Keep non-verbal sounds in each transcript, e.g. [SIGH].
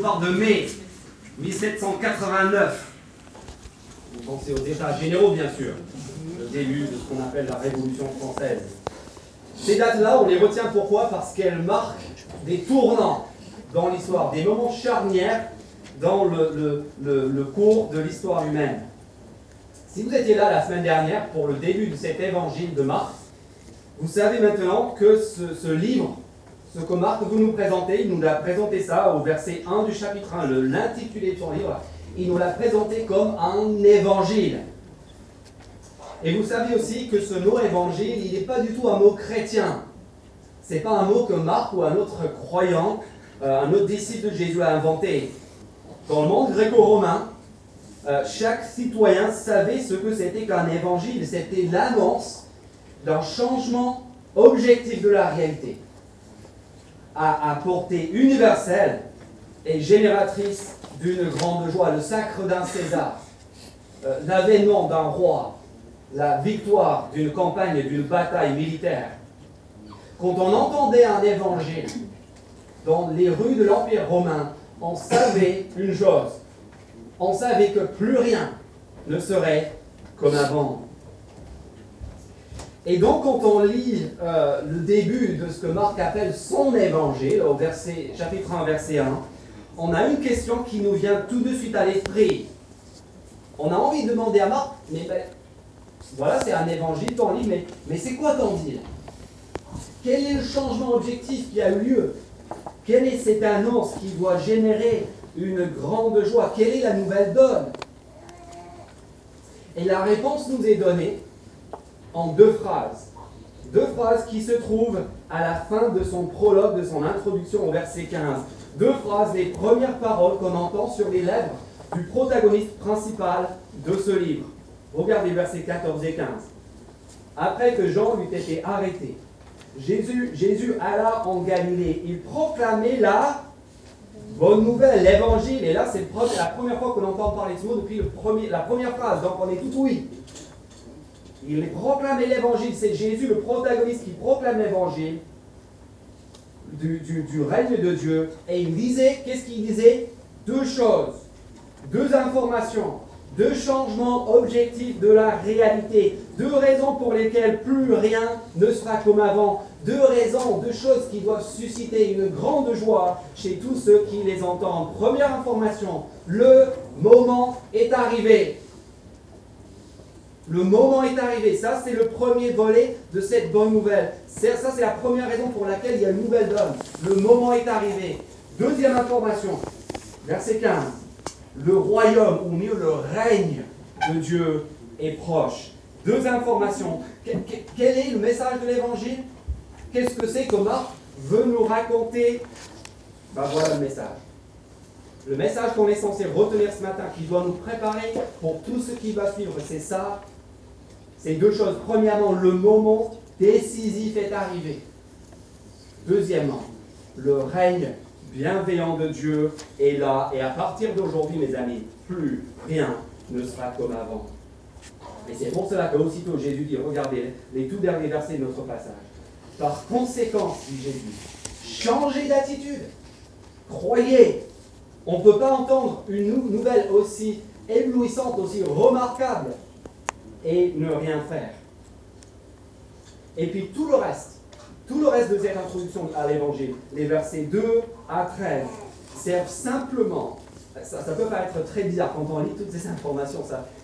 parle de mai 1789. Vous pensez aux États généraux, bien sûr, le début de ce qu'on appelle la Révolution française. Ces dates-là, on les retient pourquoi? Parce qu'elles marquent des tournants dans l'histoire, des moments charnières dans le, le cours de l'histoire humaine. Si vous étiez là la semaine dernière pour le début de cet évangile de Marc, vous savez maintenant que ce, livre, ce que Marc vous nous présentez, il nous a présenté ça au verset 1 du chapitre 1, l'intitulé de son livre, il nous l'a présenté comme un évangile. Et vous savez aussi que ce mot évangile, il n'est pas du tout un mot chrétien. Ce n'est pas un mot que Marc ou un autre croyant, euh, un autre disciple de Jésus a inventé. Dans le monde gréco-romain, euh, chaque citoyen savait ce que c'était qu'un évangile. C'était l'annonce d'un changement objectif de la réalité à, portée universelle et génératrice d'une grande joie. Le sacre d'un César, euh, l'avènement d'un roi, la victoire d'une campagne et d'une bataille militaire. Quand on entendait un évangile dans les rues de l'Empire romain, on savait une chose, on savait que plus rien ne serait comme avant. Et donc, quand on lit euh, le début de ce que Marc appelle son évangile, au chapitre 1, verset 1, on a une question qui nous vient tout de suite à l'esprit. On a envie de demander à Marc, mais ben, voilà, c'est un évangile, ton livre, mais, mais c'est quoi ton deal? Quel est le changement objectif qui a eu lieu? Quelle est cette annonce qui doit générer une grande joie? Quelle est la nouvelle donne? Et la réponse nous est donnée en deux phrases. Deux phrases qui se trouvent à la fin de son prologue, de son introduction au verset 15. Deux phrases, les premières paroles qu'on entend sur les lèvres du protagoniste principal de ce livre. Regardez versets 14 et 15. Après que Jean eut été arrêté, Jésus, Jésus alla en Galilée. Il proclamait la Bonne nouvelle, l'évangile, et là c'est la première fois qu'on entend parler de ce mot depuis le premier, la première phrase, donc on est tout oui. Il proclamait l'évangile, c'est Jésus le protagoniste qui proclame l'évangile du, règne de Dieu, et il disait, qu'est-ce qu'il disait? Deux choses, deux informations, deux changements objectifs de la réalité, deux raisons pour lesquelles plus rien ne sera comme avant, deux raisons, deux choses qui doivent susciter une grande joie chez tous ceux qui les entendent. Première information, le moment est arrivé. Le moment est arrivé. Ça, c'est le premier volet de cette bonne nouvelle. Ça, c'est la première raison pour laquelle il y a une nouvelle donne. Le moment est arrivé. Deuxième information, verset 15. Le royaume, ou mieux le règne de Dieu est proche. Deux informations. Quel est le message de l'évangile? Qu'est-ce que c'est que Marc veut nous raconter? Ben voilà le message. Le message qu'on est censé retenir ce matin, qui doit nous préparer pour tout ce qui va suivre, c'est ça. C'est deux choses. Premièrement, le moment décisif est arrivé. Deuxièmement, le règne bienveillant de Dieu est là. Et à partir d'aujourd'hui, mes amis, plus rien ne sera comme avant. Et c'est pour cela qu'aussitôt Jésus dit, regardez les tout derniers versets de notre passage. Par conséquent, dit Jésus, changez d'attitude. Croyez. On ne peut pas entendre une nouvelle aussi éblouissante, aussi remarquable, et ne rien faire. Et puis tout le reste, tout le reste de cette introduction à l'évangile, les versets 2 à 13, servent simplement, ça, peut paraître très bizarre quand on lit toutes ces informations,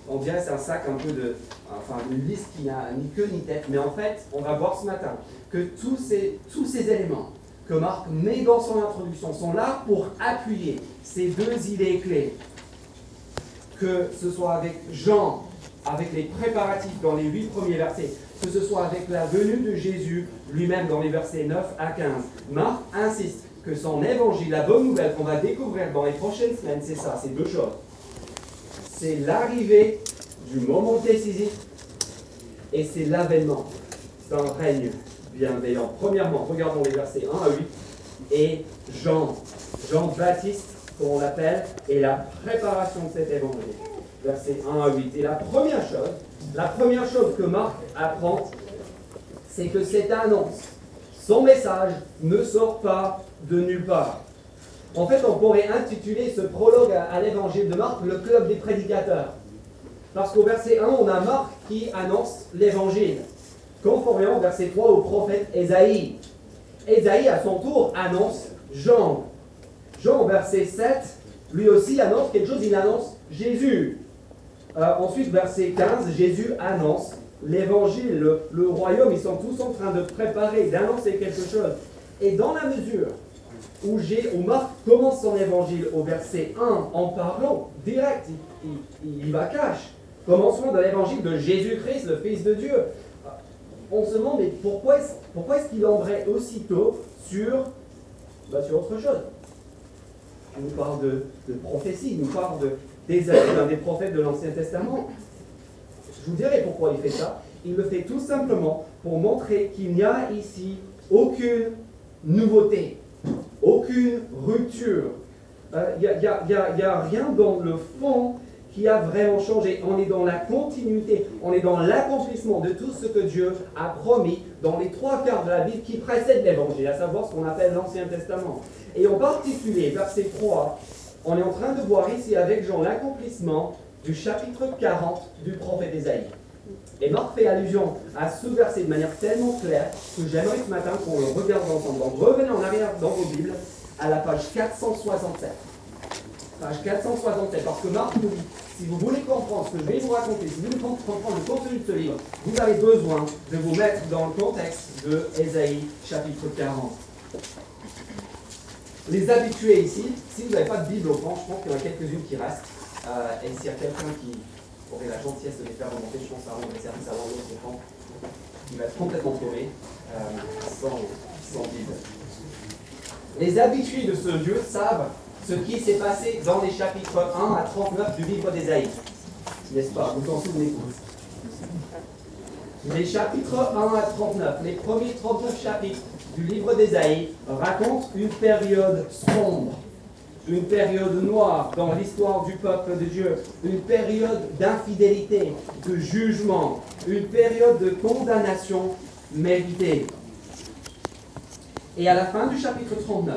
on dirait c'est un sac un peu de, enfin une liste qui n'a ni queue ni tête, mais en fait, on va voir ce matin que tous ces, tous ces éléments que Marc met dans son introduction sont là pour appuyer ces deux idées clés. Que ce soit avec Jean, avec les préparatifs dans les huit premiers versets, que ce soit avec la venue de Jésus lui-même dans les versets 9 à 15. Marc insiste que son évangile, la bonne nouvelle qu'on va découvrir dans les prochaines semaines, c'est ça, c'est deux choses c'est l'arrivée du moment décisif et c'est l'avènement d'un règne bienveillant. Premièrement, regardons les versets 1 à 8 et Jean, Jean-Baptiste, comme on l'appelle, et la préparation de cet évangile. Versets 1 à 8. Et la première chose, la première chose que Marc apprend, c'est que cette annonce, son message, ne sort pas de nulle part. En fait, on pourrait intituler ce prologue à, l'évangile de Marc le club des prédicateurs. Parce qu'au verset 1, on a Marc qui annonce l'évangile, conformément au verset 3 au prophète Ésaïe. Ésaïe, à son tour, annonce Jean. Jean, au verset 7, lui aussi annonce quelque chose, il annonce Jésus. Euh, ensuite, verset 15, Jésus annonce l'évangile, le, royaume, ils sont tous en train de préparer, d'annoncer quelque chose. Et dans la mesure où, où Marc commence son évangile au verset 1 en parlant direct, il, va cache, commencement de l'évangile de Jésus-Christ, le Fils de Dieu. On se demande, mais pourquoi est-ce qu'il embraye aussitôt sur, bah, sur autre chose? Il nous parle de, de prophétie, il nous parle de, des des prophètes de l'Ancien Testament. Je vous dirai pourquoi il fait ça. Il le fait tout simplement pour montrer qu'il n'y a ici aucune nouveauté, aucune rupture. Il euh, n'y a, a, rien dans le fond qui a vraiment changé. On est dans la continuité, on est dans l'accomplissement de tout ce que Dieu a promis dans les trois quarts de la Bible qui précèdent l'Évangile, à savoir ce qu'on appelle l'Ancien Testament. Et en particulier, verset 3, on est en train de voir ici avec Jean l'accomplissement du chapitre 40 du prophète Ésaïe. Et Marc fait allusion à ce verset de manière tellement claire que j'aimerais ce matin qu'on le regarde ensemble. Donc revenez en arrière dans vos Bibles à la page 467. Page 467, parce que Marc nous dit, si vous voulez comprendre ce que je vais vous raconter, si vous voulez comprendre le contenu de ce livre, vous avez besoin de vous mettre dans le contexte de Ésaïe chapitre 40. Les habitués ici, si vous n'avez pas de Bible au fond, je pense qu'il y en a quelques-unes qui restent. Euh, et s'il y a quelqu'un qui aurait la gentillesse de les faire remonter, je pense à rendre fond, il va être complètement paumé euh, sans, sans Bible. Les habitués de ce Dieu savent ce qui s'est passé dans les chapitres 1 à 39 du livre d'Ésaïe. N'est-ce pas? Vous en souvenez Les chapitres 1 à 39, les premiers 39 chapitres du livre d'Ésaïe racontent une période sombre, une période noire dans l'histoire du peuple de Dieu, une période d'infidélité, de jugement, une période de condamnation méritée. Et à la fin du chapitre 39,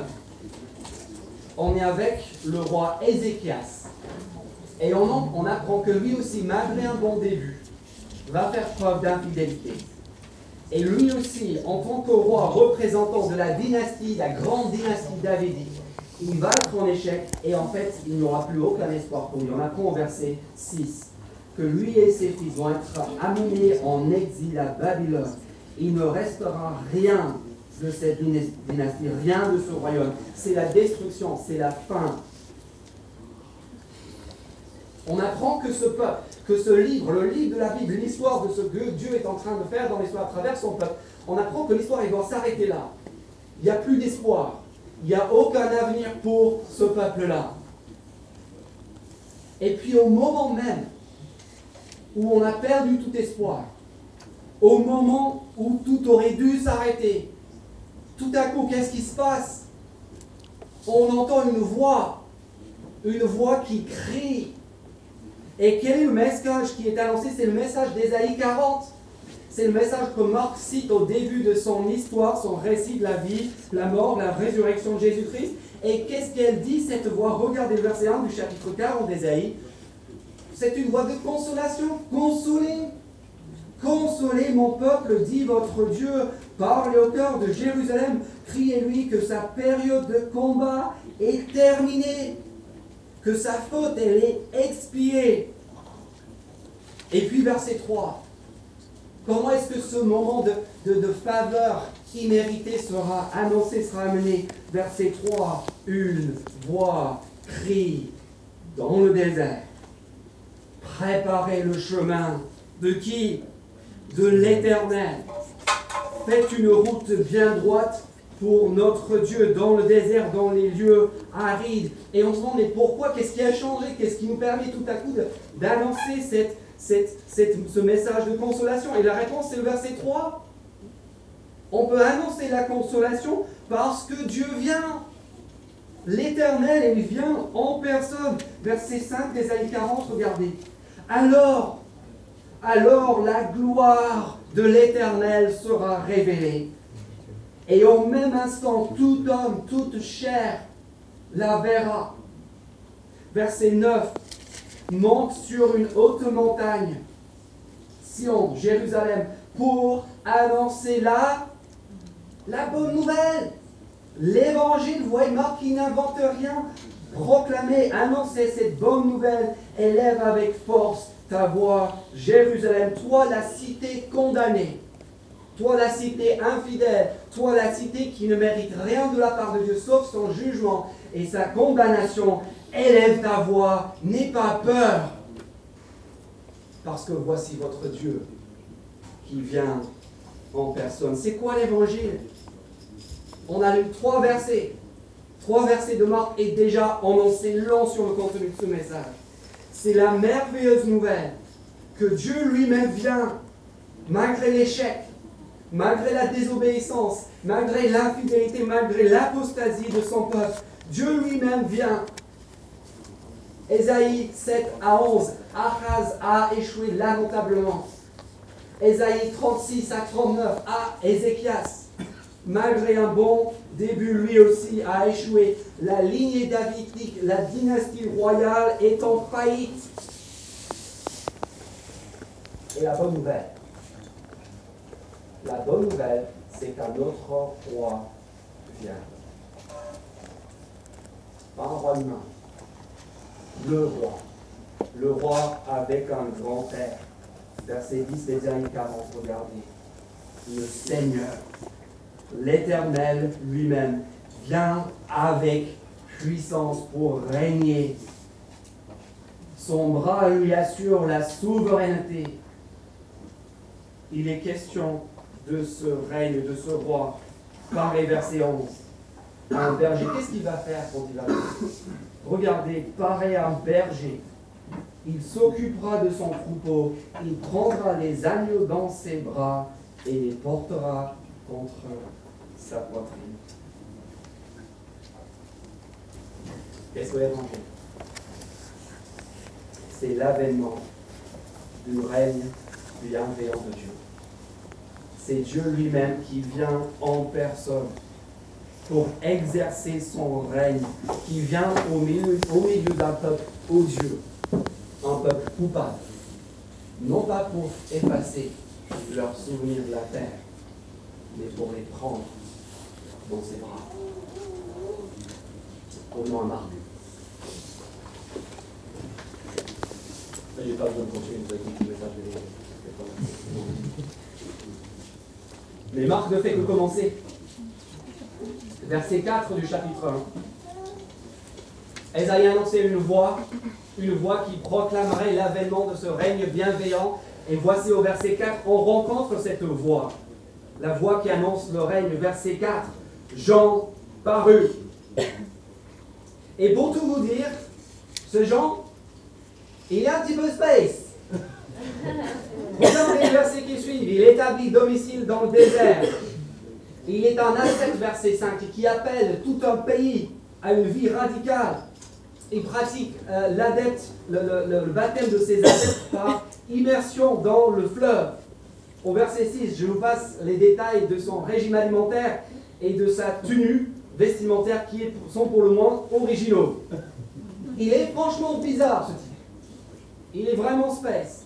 on est avec le roi Ézéchias. Et on, apprend que lui aussi, malgré un bon début, va faire preuve d'infidélité. Et lui aussi, en tant que roi représentant de la dynastie, la grande dynastie davidique, il va être en échec et en fait, il n'aura plus aucun espoir pour lui. On apprend au verset 6 que lui et ses fils vont être amenés en exil à Babylone. Il ne restera rien de cette dynastie, rien de ce royaume. C'est la destruction, c'est la fin. On apprend que ce peuple, que ce livre, le livre de la Bible, l'histoire de ce que Dieu est en train de faire dans l'histoire à travers son peuple, on apprend que l'histoire doit s'arrêter là. Il n'y a plus d'espoir. Il n'y a aucun avenir pour ce peuple-là. Et puis au moment même où on a perdu tout espoir, au moment où tout aurait dû s'arrêter, tout à coup, qu'est-ce qui se passe? On entend une voix, une voix qui crie. Et quel est le message qui est annoncé? C'est le message d'Ésaïe 40. C'est le message que Marc cite au début de son histoire, son récit de la vie, la mort, la résurrection de Jésus-Christ. Et qu'est-ce qu'elle dit, cette voix? Regardez le verset 1 du chapitre 40 d'Ésaïe. C'est une voix de consolation. Consolez Consolez mon peuple, dit votre Dieu. Parlez au cœur de Jérusalem. Criez-lui que sa période de combat est terminée. Que sa faute, elle est expiée. Et puis verset 3. Comment est-ce que ce moment de, de, faveur imméritée sera annoncé, sera amené? Verset 3. Une voix crie dans le désert. Préparez le chemin de qui? De l'Éternel. Faites une route bien droite pour notre Dieu dans le désert, dans les lieux arides. Et on se demande, mais pourquoi? Qu'est-ce qui a changé? Qu'est-ce qui nous permet tout à coup d'annoncer ce message de consolation? Et la réponse, c'est le verset 3. On peut annoncer la consolation parce que Dieu vient. L'Éternel, il vient en personne. Verset 5 des 40, regardez. Alors, alors la gloire de l'Éternel sera révélée. Et au même instant, tout homme, toute chair la verra. Verset 9. Monte sur une haute montagne, Sion, Jérusalem, pour annoncer la, la bonne nouvelle. L'évangile, voyez Marc qui n'invente rien. Proclamer, annoncer cette bonne nouvelle, élève avec force ta voix, Jérusalem, toi la cité condamnée, toi la cité infidèle, toi la cité qui ne mérite rien de la part de Dieu sauf son jugement et sa condamnation, élève ta voix, n'aie pas peur, parce que voici votre Dieu qui vient en personne. C'est quoi l'évangile? On a lu trois versets. Trois versets de Marc et déjà on en sait long sur le contenu de ce message. C'est la merveilleuse nouvelle que Dieu lui-même vient, malgré l'échec, malgré la désobéissance, malgré l'infidélité, malgré l'apostasie de son peuple. Dieu lui-même vient. Ésaïe 7 à 11, Achaz a échoué lamentablement. Ésaïe 36 à 39, à Ézéchias, malgré un bon début, lui aussi a échoué. La lignée davidique, la dynastie royale est en faillite. Et la bonne nouvelle, la bonne nouvelle, c'est qu'un autre roi vient. Pas un roi humain, le roi. Le roi avec un grand père. Verset 10 d'Ésaïe 40, regardez. Le Seigneur, l'Éternel lui-même, vient avec puissance pour régner. Son bras lui assure la souveraineté. Il est question de ce règne, de ce roi, par les versets 11. Un berger, qu'est-ce qu'il va faire quand il va Regardez, pareil un berger il s'occupera de son troupeau, il prendra les agneaux dans ses bras et les portera contre sa poitrine. Qu'est-ce que C'est l'avènement du règne bienveillant de Dieu. C'est Dieu lui-même qui vient en personne pour exercer son règne, qui vient au milieu, au milieu d'un peuple odieux un peuple coupable, non pas pour effacer leurs souvenirs de la terre, mais pour les prendre dans ses bras. Au nom. J'ai pas besoin de continuer le message. [LAUGHS] Mais Marc ne fait que commencer. Verset 4 du chapitre 1. Esaïe a annoncé une voix une voix qui proclamerait l'avènement de ce règne bienveillant. Et voici au verset 4, on rencontre cette voix, la voix qui annonce le règne. Verset 4, Jean parut. Et pour tout vous dire, ce Jean, il est un petit peu space. Regardez les versets qui suivent. Il établit domicile dans le désert. Il est un ascète, verset 5, qui appelle tout un pays à une vie radicale il pratique euh, le, baptême de ses adeptes par immersion dans le fleuve. Au verset 6, je vous passe les détails de son régime alimentaire et de sa tenue vestimentaire qui sont pour le moins originaux. Il est franchement bizarre ce type. Il est vraiment space.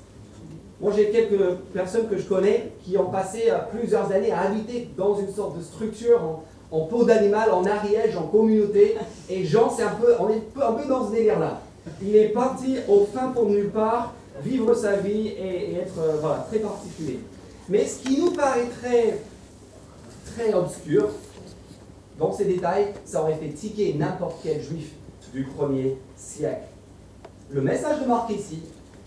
Moi j'ai quelques personnes que je connais qui ont passé euh, plusieurs années à habiter dans une sorte de structure en, peau d'animal, en Ariège, en communauté. Et Jean, c'est un peu, on est un peu dans ce délire-là. Il est parti au fin pour nulle part, vivre sa vie et, être euh, voilà, très particulier. Mais ce qui nous paraît très, très obscur, dans ces détails, ça aurait fait tiquer n'importe quel juif du premier siècle. Le message de Marc ici,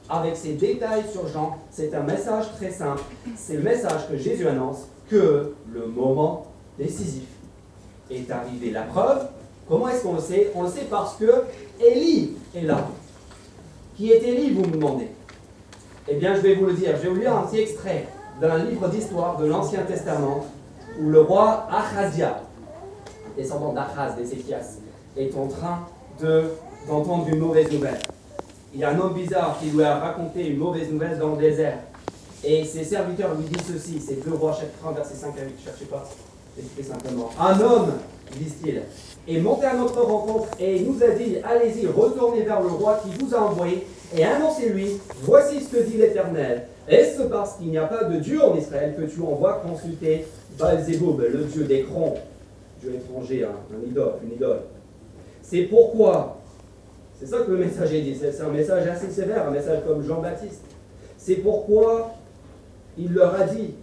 avec ces détails sur Jean, c'est un message très simple. C'est le message que Jésus annonce que le moment décisif est arrivé. La preuve, comment est-ce qu'on le sait? On le sait parce que Élie est là. Qui est Élie, vous me demandez? Eh bien, je vais vous le dire. Je vais vous lire un petit extrait d'un livre d'histoire de l'Ancien Testament où le roi Achazia, descendant d'Achaz, d'Ézéchias, est en train d'entendre une mauvaise nouvelle. Il y a un homme bizarre qui lui a raconté une mauvaise nouvelle dans le désert. Et ses serviteurs lui disent ceci, c'est 2 rois chapitre 1, verset 5 à 8, cherchez pas simplement. Un homme disent-ils, est monté à notre rencontre et nous a dit, allez-y, retournez vers le roi qui vous a envoyé et annoncez-lui, voici ce que dit l'Éternel. Est-ce parce qu'il n'y a pas de Dieu en Israël que tu envoies consulter Baal-Zéboub, le dieu des crons, dieu étranger, hein, un idole, une idole C'est pourquoi, c'est ça que le message est dit, c'est un message assez sévère, un message comme Jean-Baptiste. C'est pourquoi il leur a dit,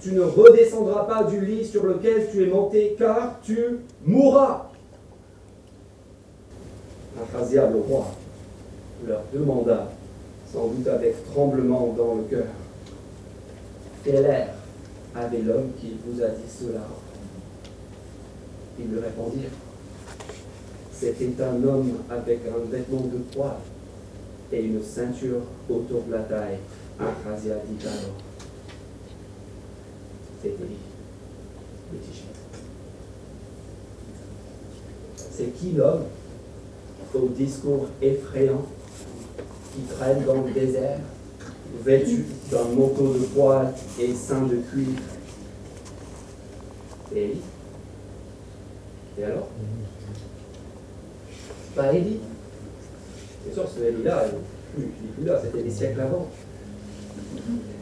tu ne redescendras pas du lit sur lequel tu es monté, car tu mourras. Akhazia, le roi, leur demanda, sans doute avec tremblement dans le cœur, quel air avait l'homme qui vous a dit cela? Ils lui répondirent, c'était un homme avec un vêtement de poil et une ceinture autour de la taille. Akhazia dit alors, c'était le C'est qui l'homme au discours effrayant qui traîne dans le désert, vêtu d'un manteau de poil et sein de cuivre Et Et alors? Pas Élie. Bien sûr, ce Élie-là, plus c'était des siècles avant.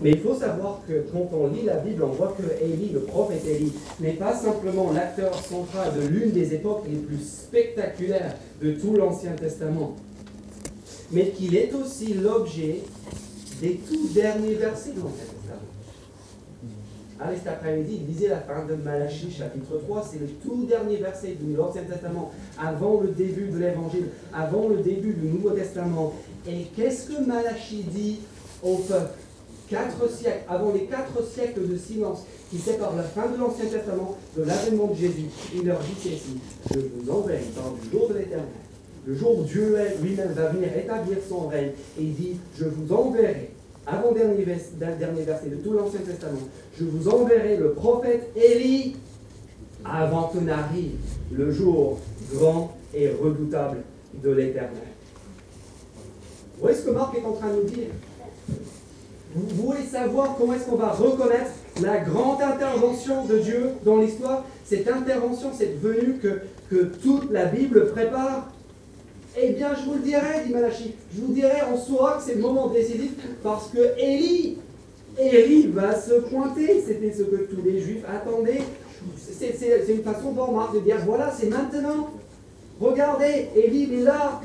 Mais il faut savoir que quand on lit la Bible, on voit que Élie, le prophète Élie, n'est pas simplement l'acteur central de l'une des époques les plus spectaculaires de tout l'Ancien Testament, mais qu'il est aussi l'objet des tout derniers versets de l'Ancien. Allez, cet après-midi, lisez la fin de Malachie, chapitre 3, c'est le tout dernier verset de l'Ancien Testament, avant le début de l'Évangile, avant le début du Nouveau Testament. Et qu'est-ce que Malachie dit au peuple? Quatre siècles, avant les quatre siècles de silence qui séparent la fin de l'Ancien Testament de l'avènement de Jésus, il leur dit ceci. Je vous enverrai dans le jour de l'éternel, le jour où Dieu lui-même va venir établir son règne, et il dit Je vous enverrai, avant-dernier dernier verset de tout l'Ancien Testament, je vous enverrai le prophète Élie avant que n'arrive le jour grand et redoutable de l'éternel. Vous voyez ce que Marc est en train de nous dire? Vous voulez savoir comment est-ce qu'on va reconnaître la grande intervention de Dieu dans l'histoire? Cette intervention, cette venue que, que toute la Bible prépare Eh bien, je vous le dirai, dit Malachi. Je vous dirai, on saura que c'est le moment décisif parce que Élie, Élie va se pointer. C'était ce que tous les Juifs attendaient. C'est une façon pour Marc de dire voilà, c'est maintenant. Regardez, Élie est là,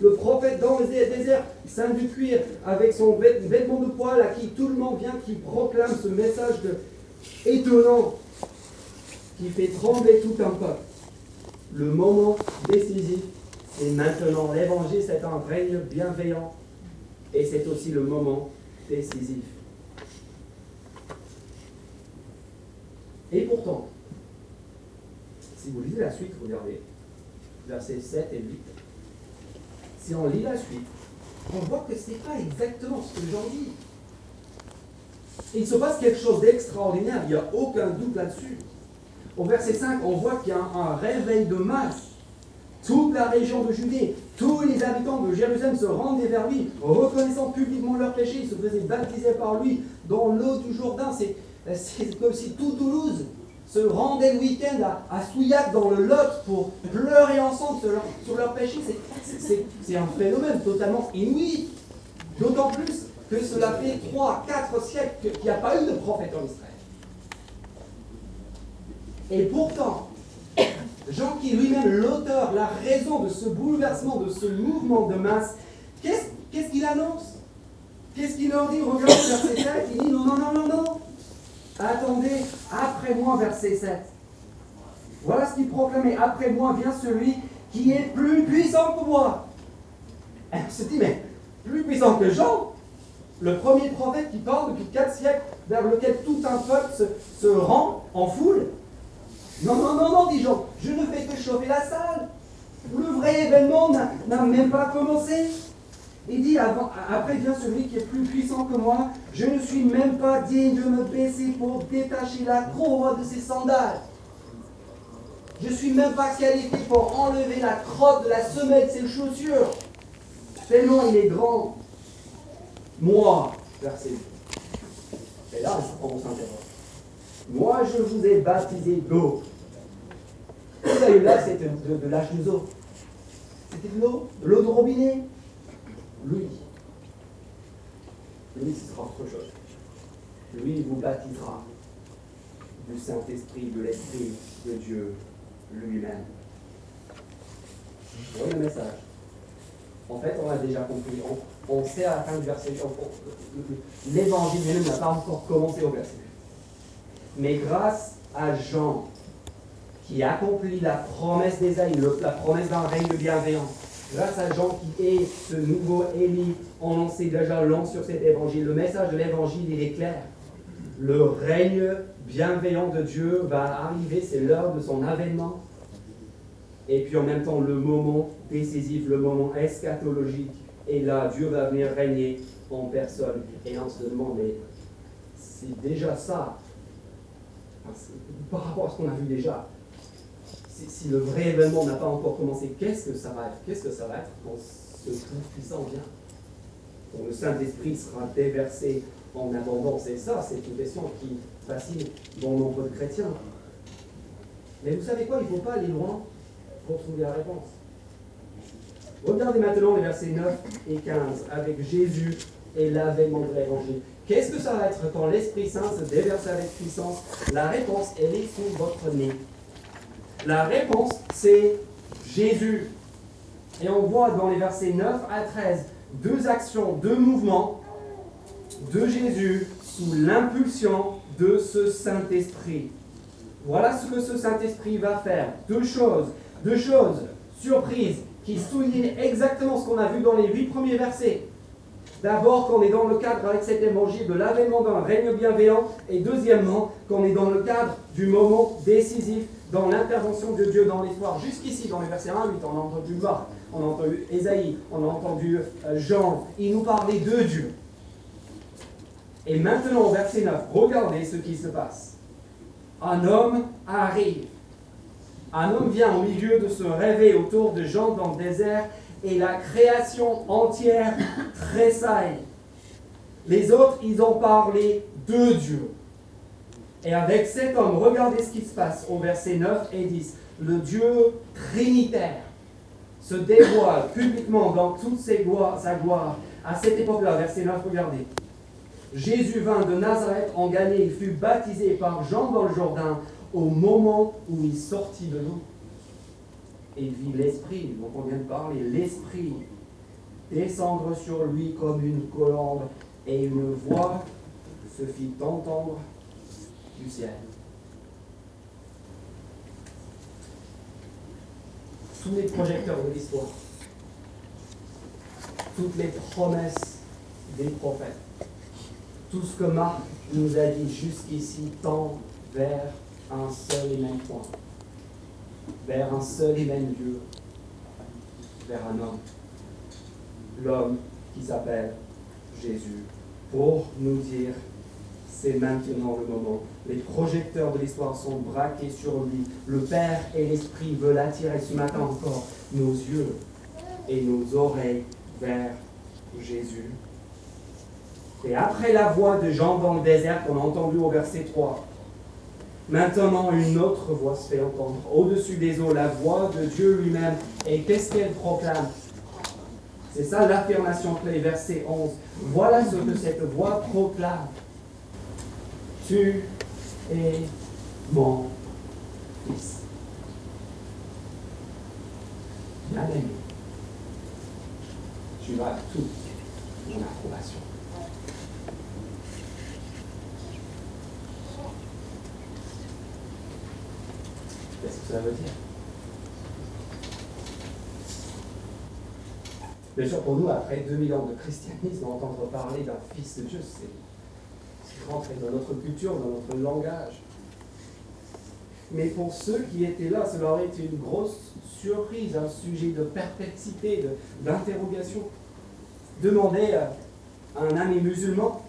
le prophète dans le désert, sein du cuir, avec son vêtement de poil, à qui tout le monde vient, qui proclame ce message étonnant, qui fait trembler tout un peuple. Le moment décisif, c'est maintenant. L'évangile, c'est un règne bienveillant, et c'est aussi le moment décisif. Et pourtant, si vous lisez la suite, regardez, versets 7 et 8, si on lit la suite, on voit que ce n'est pas exactement ce que j'en dis. Il se passe quelque chose d'extraordinaire, il n'y a aucun doute là-dessus. Au verset 5, on voit qu'il y a un, réveil de masse. Toute la région de Judée, tous les habitants de Jérusalem se rendaient vers lui, reconnaissant publiquement leurs péchés. Ils se faisaient baptiser par lui dans l'eau du Jourdain. C'est comme si tout Toulouse se rendaient le week-end à, Souillac dans le Lot pour pleurer ensemble sur, leur, péchés, c'est un phénomène totalement inouï. D'autant plus que cela fait 3, 4 siècles qu'il n'y a pas eu de prophète en Israël. Et pourtant, Jean qui lui-même l'auteur, la raison de ce bouleversement, de ce mouvement de masse, qu'est-ce qu'il annonce? Qu'est-ce qu'il leur dit? Regarde verset 7, il dit non, non, non, non, non. Attendez, après moi, verset 7. Voilà ce qu'il proclamait. Après moi vient celui qui est plus puissant que moi. Et on se dit, mais plus puissant que Jean, le premier prophète qui parle depuis quatre siècles, vers lequel tout un peuple se rend en foule. Non, non, non, non, dit Jean, je ne fais que chauffer la salle. Le vrai événement n'a même pas commencé. Il dit, après vient celui qui est plus puissant que moi, je ne suis même pas digne de me baisser pour détacher la courroie de ses sandales. Je ne suis même pas qualifié pour enlever la crotte de la semelle de ses chaussures. Tellement il est grand. Moi, verset Et là, on s'interroge. Moi, je vous ai baptisé d'eau. Tout ça, là, c'était de, de l'H2O. C'était de l'eau, de l'eau de robinet. Lui, lui, ce sera autre chose. Lui, vous baptisera du Saint-Esprit, de l'Esprit de Dieu lui-même. Vous voyez le message? En fait, on a déjà compris. On, sait à la fin du verset. L'évangile lui-même n'a pas encore commencé au verset. Mais grâce à Jean, qui accomplit la promesse d'Ésaïe, la promesse d'un règne bienveillant, grâce à Jean qui est ce nouveau Élie, on sait déjà long sur cet évangile. Le message de l'évangile, il est clair. Le règne bienveillant de Dieu va arriver, c'est l'heure de son avènement. Et puis en même temps, le moment décisif, le moment eschatologique est là. Dieu va venir régner en personne. Et on se demande, c'est déjà ça. Par rapport à ce qu'on a vu déjà, si, le vrai événement n'a pas encore commencé, qu'est-ce que ça va être? Qu'est-ce que ça va être quand ce tout puissant vient? Quand le Saint-Esprit sera déversé en abondance. Et ça, c'est une question qui fascine bon nombre de chrétiens. Mais vous savez quoi? Il ne faut pas aller loin pour trouver la réponse. Regardez maintenant les versets 9 et 15 avec Jésus et l'avènement de l'évangile. Qu'est-ce que ça va être quand l'Esprit Saint se déverse avec puissance? La réponse, elle est sous votre nez. La réponse, c'est Jésus. Et on voit dans les versets 9 à 13 deux actions, deux mouvements de Jésus sous l'impulsion de ce Saint-Esprit. Voilà ce que ce Saint-Esprit va faire. Deux choses, deux choses surprises qui soulignent exactement ce qu'on a vu dans les huit premiers versets. D'abord, qu'on est dans le cadre avec cet évangile de l'avènement d'un règne bienveillant, et deuxièmement, qu'on est dans le cadre du moment décisif dans l'intervention de Dieu dans l'histoire. Jusqu'ici, dans les versets 1 à 8, on a entendu Marc, on a entendu Ésaïe, on a entendu euh, Jean. Il nous parlait de Dieu. Et maintenant, au verset 9, regardez ce qui se passe. Un homme arrive. Un homme vient au milieu de se rêver autour de Jean dans le désert et la création entière tressaille. Les autres, ils ont parlé de Dieu. Et avec cet homme, regardez ce qui se passe au verset 9 et 10. Le Dieu trinitaire se dévoile publiquement dans toute sa gloire. À cette époque-là, verset 9, regardez. Jésus vint de Nazareth en Galilée, il fut baptisé par Jean dans le Jourdain au moment où il sortit de l'eau. Et il vit l'Esprit, dont on vient de parler, l'Esprit. Descendre sur lui comme une colombe, et une voix se fit entendre du ciel. Tous les projecteurs de l'histoire, toutes les promesses des prophètes, tout ce que Marc nous a dit jusqu'ici tend vers un seul et même point, vers un seul et même Dieu, vers un homme, l'homme qui s'appelle Jésus, pour nous dire c'est maintenant le moment. Les projecteurs de l'histoire sont braqués sur lui. Le Père et l'Esprit veulent attirer ce matin encore nos yeux et nos oreilles vers Jésus. Et après la voix de Jean dans le désert qu'on a entendu au verset 3, maintenant une autre voix se fait entendre au-dessus des eaux, la voix de Dieu lui-même. Et qu'est-ce qu'elle proclame C'est ça l'affirmation clé, verset 11. Voilà ce que cette voix proclame. Tu es mon fils. Bien-aimé, tu as toute mon approbation. Qu'est-ce que ça veut dire Bien sûr, pour nous, après 2000 ans de christianisme, entendre parler d'un fils de Dieu, c'est rentrer dans notre culture, dans notre langage. Mais pour ceux qui étaient là, cela aurait été une grosse surprise, un sujet de perplexité, d'interrogation. Demandez à un ami musulman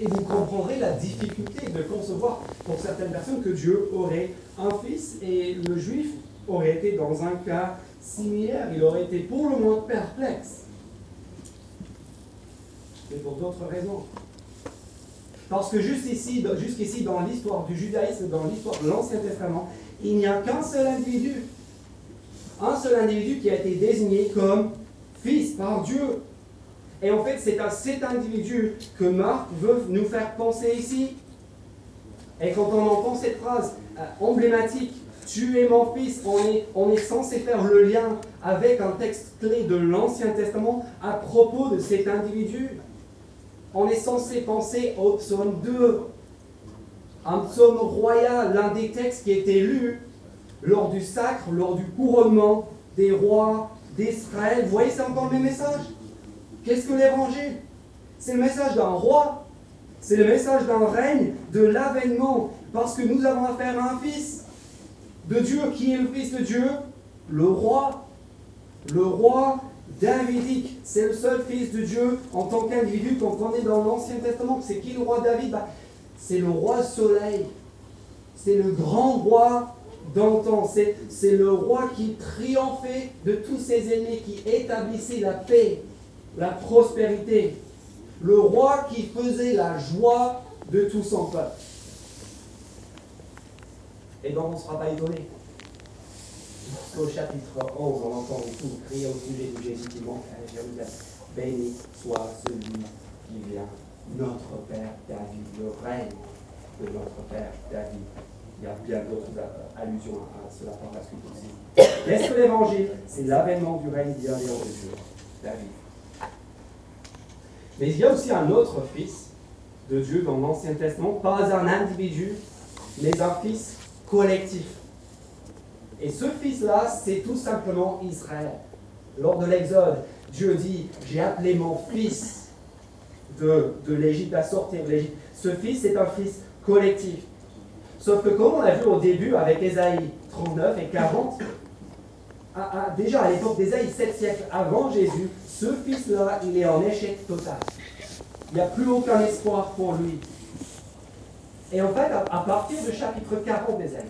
et vous comprendrez la difficulté de concevoir pour certaines personnes que Dieu aurait un fils et le juif aurait été dans un cas similaire, il aurait été pour le moins perplexe. Mais pour d'autres raisons. Parce que juste ici, jusqu'ici, dans l'histoire du judaïsme, dans l'histoire de l'Ancien Testament, il n'y a qu'un seul individu. Un seul individu qui a été désigné comme fils par Dieu. Et en fait, c'est à cet individu que Marc veut nous faire penser ici. Et quand on entend cette phrase euh, emblématique, tu es mon fils, on est, on est censé faire le lien avec un texte clé de l'Ancien Testament à propos de cet individu. On est censé penser au psaume 2, un psaume royal, l'un des textes qui était lu lors du sacre, lors du couronnement des rois d'Israël. Vous voyez, c'est encore le même message. Qu'est-ce que l'évangile? C'est le message d'un roi, c'est le message d'un règne, de l'avènement, parce que nous avons affaire à un fils de Dieu. Qui est le fils de Dieu? Le roi. Le roi davidique. C'est le seul fils de Dieu en tant qu'individu qu'on connaît dans l'Ancien Testament. C'est qui le roi David? Bah, C'est le roi soleil. C'est le grand roi d'antan. C'est le roi qui triomphait de tous ses ennemis, qui établissait la paix, la prospérité. Le roi qui faisait la joie de tout son peuple. Et donc on ne sera pas étonné. Au chapitre 11, on entend tout crier au sujet de Jésus qui monte à Jérusalem. Béni soit celui qui vient, notre Père David, le règne de notre Père David. Il y a bien d'autres allusions à cela par la suite aussi. Est-ce que l'évangile, c'est l'avènement du règne bienveillant de Dieu, David? Mais il y a aussi un autre fils de Dieu dans l'Ancien Testament, pas un individu, mais un fils collectif. Et ce fils-là, c'est tout simplement Israël. Lors de l'Exode, Dieu dit, j'ai appelé mon fils de, de l'Égypte à sortir de l'Égypte. Ce fils est un fils collectif. Sauf que comme on l'a vu au début avec Ésaïe 39 et 40, déjà à l'époque d'Ésaïe, 7 siècles avant Jésus, ce fils-là, il est en échec total. Il n'y a plus aucun espoir pour lui. Et en fait, à, partir du chapitre 40 d'Ésaïe,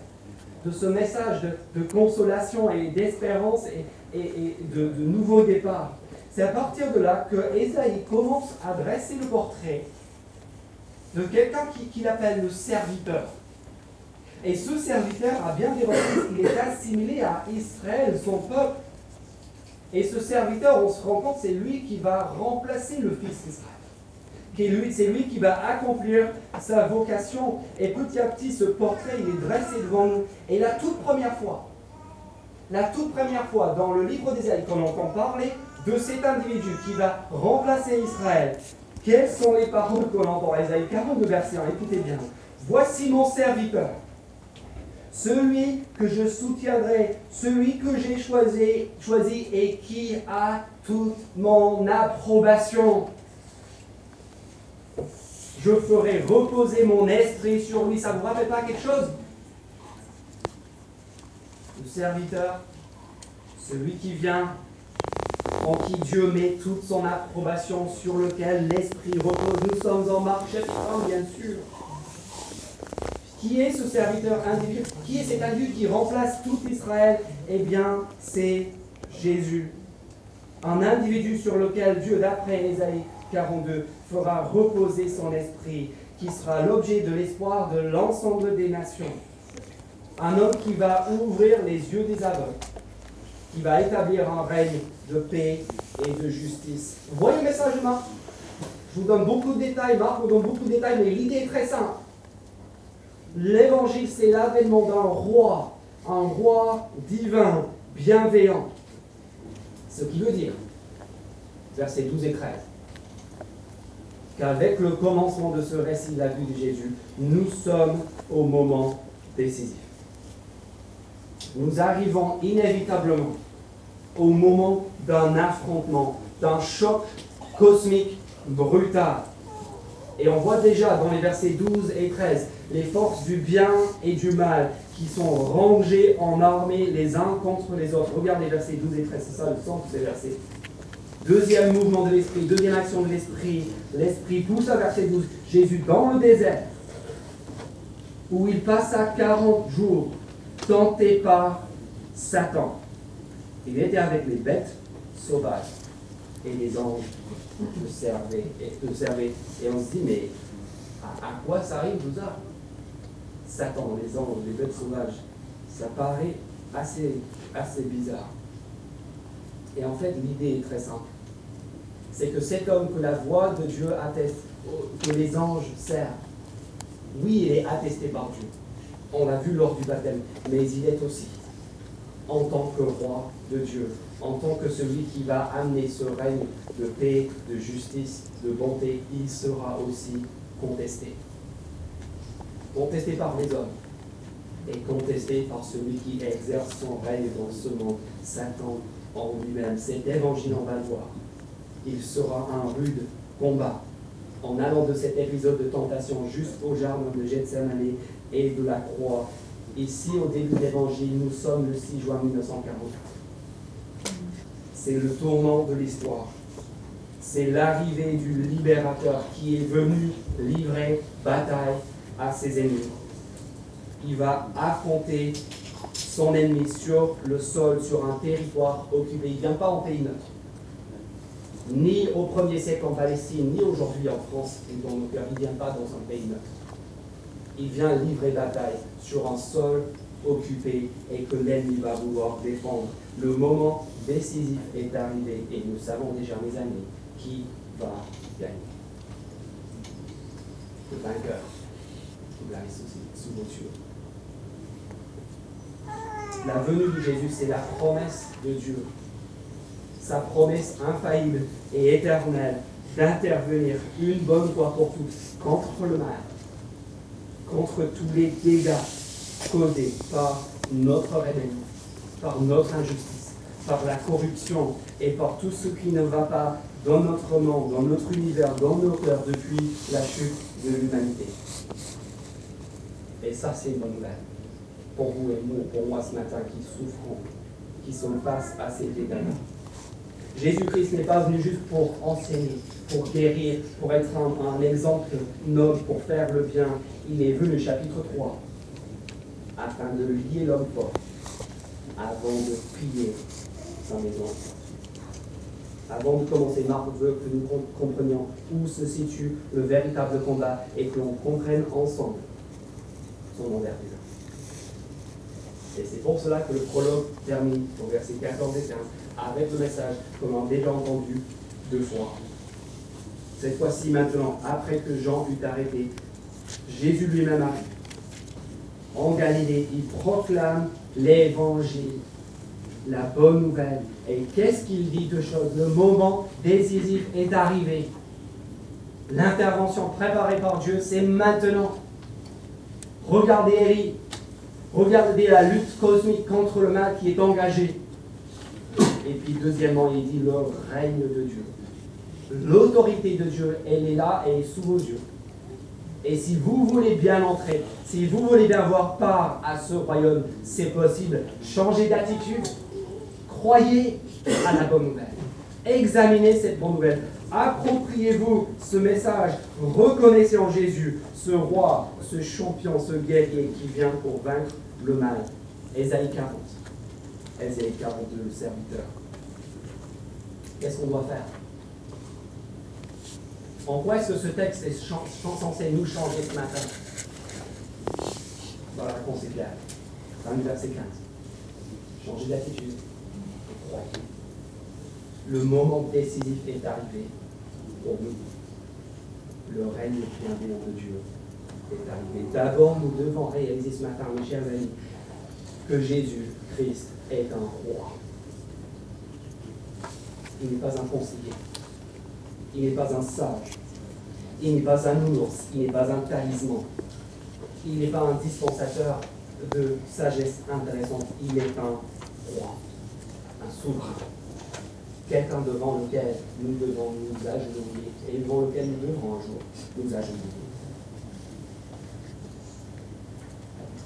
de ce message de, consolation et d'espérance et, de, de, nouveau départ, c'est à partir de là que Ésaïe commence à dresser le portrait de quelqu'un qu'il appelle le serviteur. Et ce serviteur, a bien des il est assimilé à Israël, son peuple. Et ce serviteur, on se rend compte, c'est lui qui va remplacer le fils d'Israël c'est lui qui va accomplir sa vocation. Et petit à petit, ce portrait, il est dressé devant nous. Et la toute première fois, la toute première fois dans le livre d'Ésaïe, qu'on entend parler de cet individu qui va remplacer Israël, quelles sont les paroles qu'on entend? Ésaïe 42, verset 1, écoutez bien. Voici mon serviteur, celui que je soutiendrai, celui que j'ai choisi, et qui a toute mon approbation je ferai reposer mon esprit sur lui. Ça ne vous rappelle pas quelque chose? Le serviteur, celui qui vient, en qui Dieu met toute son approbation, sur lequel l'esprit repose. Nous sommes en marche bien sûr. Qui est ce serviteur individuel Qui est cet individu qui remplace tout Israël? Eh bien, c'est Jésus. Un individu sur lequel Dieu, d'après Ésaïe 42, fera reposer son esprit, qui sera l'objet de l'espoir de l'ensemble des nations. Un homme qui va ouvrir les yeux des aveugles, qui va établir un règne de paix et de justice. Voyez le message de Marc? Je vous donne beaucoup de détails, Marc vous donne beaucoup de détails, mais l'idée est très simple. L'évangile, c'est l'avènement d'un roi, un roi divin, bienveillant. Ce qui veut dire, versets 12 et 13, qu'avec le commencement de ce récit de la vie de Jésus, nous sommes au moment décisif. Nous arrivons inévitablement au moment d'un affrontement, d'un choc cosmique brutal. Et on voit déjà dans les versets 12 et 13 les forces du bien et du mal qui sont rangées en armée les uns contre les autres. Regardez versets 12 et 13, c'est ça le sens de ces versets. Deuxième mouvement de l'esprit, deuxième action de l'esprit. L'esprit pousse à verset 12 Jésus dans le désert, où il passa 40 jours tenté par Satan. Il était avec les bêtes sauvages et les anges le servaient. Et, et on se dit, mais À, quoi ça arrive ça? Satan, les anges, les bêtes sauvages. Ça paraît assez, bizarre. Et en fait, l'idée est très simple. C'est que cet homme que la voix de Dieu atteste, que les anges servent, oui, il est attesté par Dieu. On l'a vu lors du baptême, mais il est aussi en tant que roi de Dieu, en tant que celui qui va amener ce règne de paix, de justice, de bonté, il sera aussi contesté. Contesté par les hommes et contesté par celui qui exerce son règne dans ce monde, Satan en lui-même. Cet évangile, on va le voir. Il sera un rude combat. En allant de cet épisode de tentation jusqu'au jardin de Gethsemane et de la croix, ici au début de l'évangile, nous sommes le 6 juin 1944. C'est le tournant de l'histoire. C'est l'arrivée du libérateur qui est venu livrer bataille à ses ennemis. Il va affronter son ennemi sur le sol, sur un territoire occupé. Il ne vient pas en pays neutre. Ni au premier siècle en Palestine, ni aujourd'hui en France et dans. Il ne vient pas dans un pays neutre. Il vient livrer bataille sur un sol occupé et que l'ennemi va vouloir défendre. Le moment décisif est arrivé et nous savons déjà, mes amis, qui va gagner. Le vainqueur. La venue de Jésus, c'est la promesse de Dieu. Sa promesse infaillible et éternelle d'intervenir une bonne fois pour toutes contre le mal, contre tous les dégâts causés par notre rébellion, par notre injustice, par la corruption et par tout ce qui ne va pas dans notre monde, dans notre univers, dans nos cœurs depuis la chute de l'humanité. Et ça, c'est une bonne nouvelle pour vous et moi, pour moi ce matin qui souffrons, qui sommes face à ces dégâts. Jésus-Christ n'est pas venu juste pour enseigner, pour guérir, pour être un, exemple noble, pour faire le bien. Il est venu, chapitre 3, afin de lier l'homme fort, avant de prier sa maison. Avant de commencer, Marc veut que nous comprenions où se situe le véritable combat et que l'on comprenne ensemble son envergure. Et c'est pour cela que le prologue termine au verset 14 et 15 avec le message qu'on a déjà entendu deux fois. Cette fois-ci maintenant, après que Jean eut arrêté, Jésus lui-même arrive. En Galilée, il proclame l'évangile, la bonne nouvelle. Et qu'est-ce qu'il dit de choses Le moment décisif est arrivé. L'intervention préparée par Dieu, c'est maintenant. Regardez Élie, Regardez la lutte cosmique contre le mal qui est engagée. Et puis deuxièmement, il dit le règne de Dieu. L'autorité de Dieu, elle est là et est sous vos yeux. Et si vous voulez bien entrer, si vous voulez bien avoir part à ce royaume, c'est possible. Changez d'attitude. Croyez à la bonne nouvelle. Examinez cette bonne nouvelle. Appropriez-vous ce message. Reconnaissez en Jésus ce roi, ce champion, ce guerrier qui vient pour vaincre le mal. Ésaïe 40. Ésaïe 42, le serviteur. Qu'est-ce qu'on doit faire? En quoi est-ce que ce texte est censé nous changer ce matin? Dans la réponse est claire. Dans le verset 15. Changer d'attitude. Le moment décisif est arrivé pour nous. Le règne bienveillant de Dieu D'abord, nous devons réaliser ce matin, mes chers amis, que Jésus-Christ est un roi. Il n'est pas un conseiller. Il n'est pas un sage. Il n'est pas un ours. Il n'est pas un talisman. Il n'est pas un dispensateur de sagesse intéressante. Il est un roi, un souverain. Quelqu'un devant lequel nous devons nous agenouiller et devant lequel nous devons un jour nous agenouiller.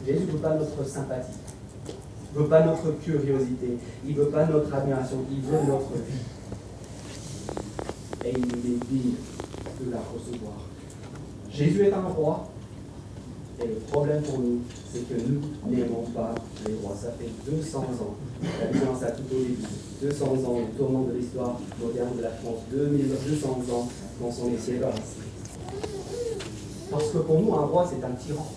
Jésus ne veut pas notre sympathie. Il ne veut pas notre curiosité. Il ne veut pas notre admiration. Il veut notre vie. Et il est digne de la recevoir. Jésus est un roi. Et le problème pour nous, c'est que nous n'aimons pas les rois. Ça fait 200 ans. La violence a tout au début. 200 ans, le tournant de l'histoire moderne de la France. 2200 ans dans son essai Parce que pour nous, un roi, c'est un tyran.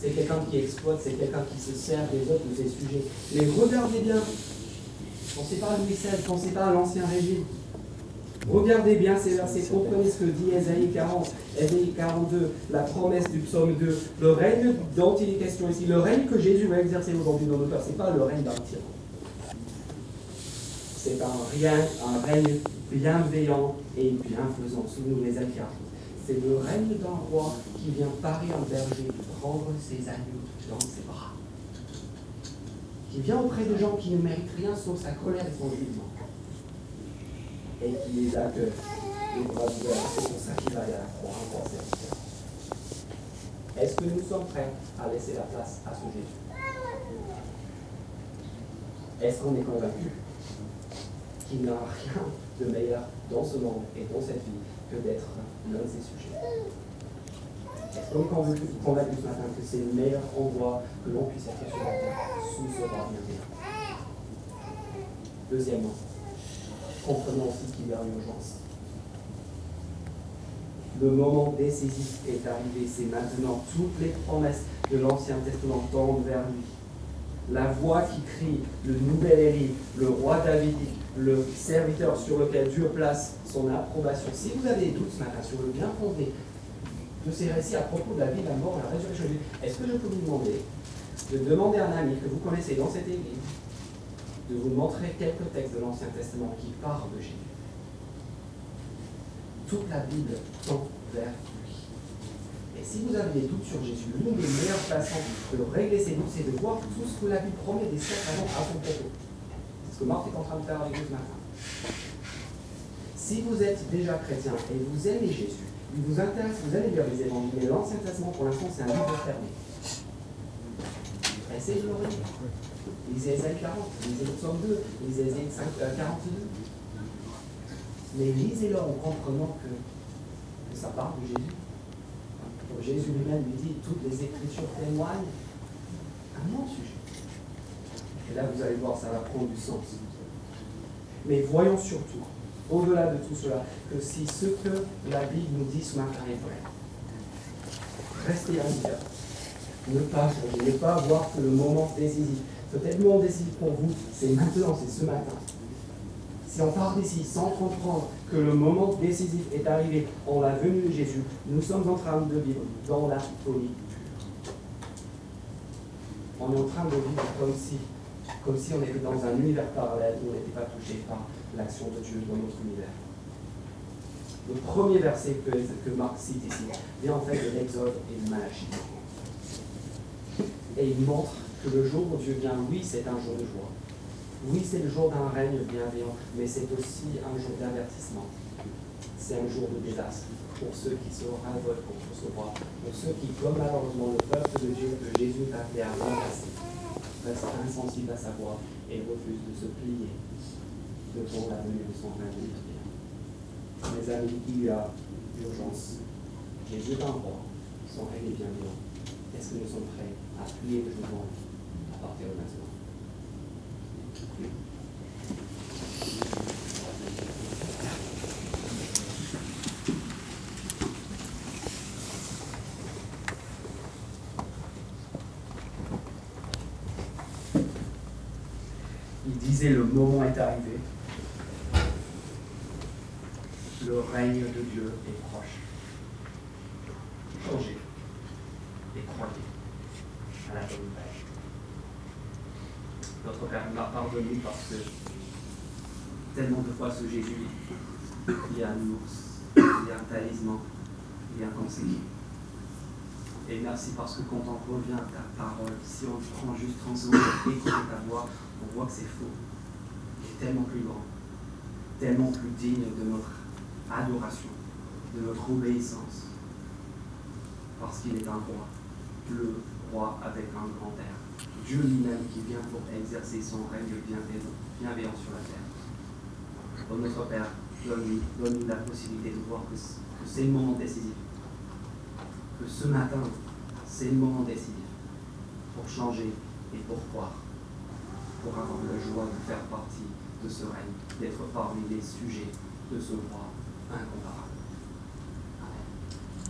C'est quelqu'un qui exploite, c'est quelqu'un qui se sert des autres de ses sujets. Mais regardez bien, pensez pas à Louis XVI, pensez pas à l'Ancien Régime. Regardez bien ces versets, comprenez ce que dit Ésaïe 40, Ésaïe 42, la promesse du psaume 2, le règne dont il est question ici, le règne que Jésus va exercer aujourd'hui dans nos cœurs, ce n'est pas le règne d'un tyran. C'est un, un règne bienveillant et bienfaisant, sous nous les Acharnes. C'est le règne d'un roi qui vient parer en berger, prendre ses agneaux dans ses bras. Qui vient auprès de gens qui ne méritent rien sauf sa colère et son jugement et qui les accueille les bras. C'est pour ça qu'il va à la croix en. Est-ce que nous sommes prêts à laisser la place à ce Jésus? Est-ce qu'on est convaincu qu'il n'a rien de meilleur dans ce monde et dans cette vie que d'être l'un de ses sujets Est-ce qu'on est convaincu, ce matin que c'est le meilleur endroit que l'on puisse être sur la terre sous ce roi Deuxièmement, comprenons aussi qu'il y a urgence. Le moment décisif est arrivé, c'est maintenant. Toutes les promesses de l'Ancien Testament tendent vers lui. La voix qui crie, le nouvel Élie, le roi David, le serviteur sur lequel Dieu place son approbation. Si vous avez des doutes ce matin sur le bien fondé de ces récits à propos de la vie, de la mort, de la résurrection est-ce que je peux vous demander de demander à un ami que vous connaissez dans cette église de vous montrer quelques textes de l'Ancien Testament qui parlent de Jésus? Toute la Bible tend vers. Et si vous avez des doutes sur Jésus, l'une des meilleures façons de régler ces doutes, c'est de voir tout ce que la Bible promet des siècles avant à son propos. C'est ce que Marc est en train de faire avec vous ce matin. Si vous êtes déjà chrétien et vous aimez Jésus, il vous intéresse, vous allez lire les évangiles, mais l'Ancien Testament, pour l'instant, c'est un livre fermé. Essayez de le relire. Lisez Ésaïe 40, lisez le psaume 2, lisez Ésaïe 42. Mais lisez-le en comprenant que, ça parle de Jésus. Jésus lui-même lui dit toutes les Écritures témoignent à mon sujet. Et là, vous allez voir, ça va prendre du sens. Mais voyons surtout, au-delà de tout cela, que si ce que la Bible nous dit ce matin est vrai, restez à ne pas changer, ne pas voir que le moment décisif peut-être on décide pour vous, c'est maintenant, c'est ce matin. Si on part d'ici sans comprendre que le moment décisif est arrivé en la venue de Jésus, nous sommes en train de vivre dans la folie. On est en train de vivre comme si, comme si on était dans un univers parallèle où on n'était pas touché par l'action de Dieu dans notre univers. Le premier verset que, Marc cite ici vient en fait de l'Exode et de Malachie. Et il montre que le jour où Dieu vient, oui, c'est un jour de joie. Oui, c'est le jour d'un règne bienveillant, mais c'est aussi un jour d'avertissement. C'est un jour de désastre pour ceux qui se révoltent contre ce roi, pour ceux qui, comme malheureusement le peuple de Dieu que Jésus a fait à restent insensibles à sa voix et refusent de se plier devant la venue de son règne bienveillant. Mes amis, il y a urgence. Jésus est un roi, son règne est bienveillant. Est-ce que nous sommes prêts à plier devant il le moment est arrivé. Le règne de Dieu est proche. Changez et croyez à la bonne nouvelle. Notre Père nous a pardonné parce que tellement de fois ce Jésus, il y a un ours, il y a un talisman, il y a un conseiller. Et merci parce que quand on revient à ta parole, si on prend juste 30 secondes pour écouter ta voix, on voit que c'est faux. Tellement plus grand, tellement plus digne de notre adoration, de notre obéissance. Parce qu'il est un roi, le roi avec un grand air. Dieu lui-même qui vient pour exercer son règne bienveillant sur la terre. Oh notre Père, donne-nous la possibilité de voir que, c'est le moment décisif. Que ce matin, c'est le moment décisif pour changer et pour croire. Pour avoir la joie de faire partie de ce règne, d'être parmi les sujets de ce roi incomparable.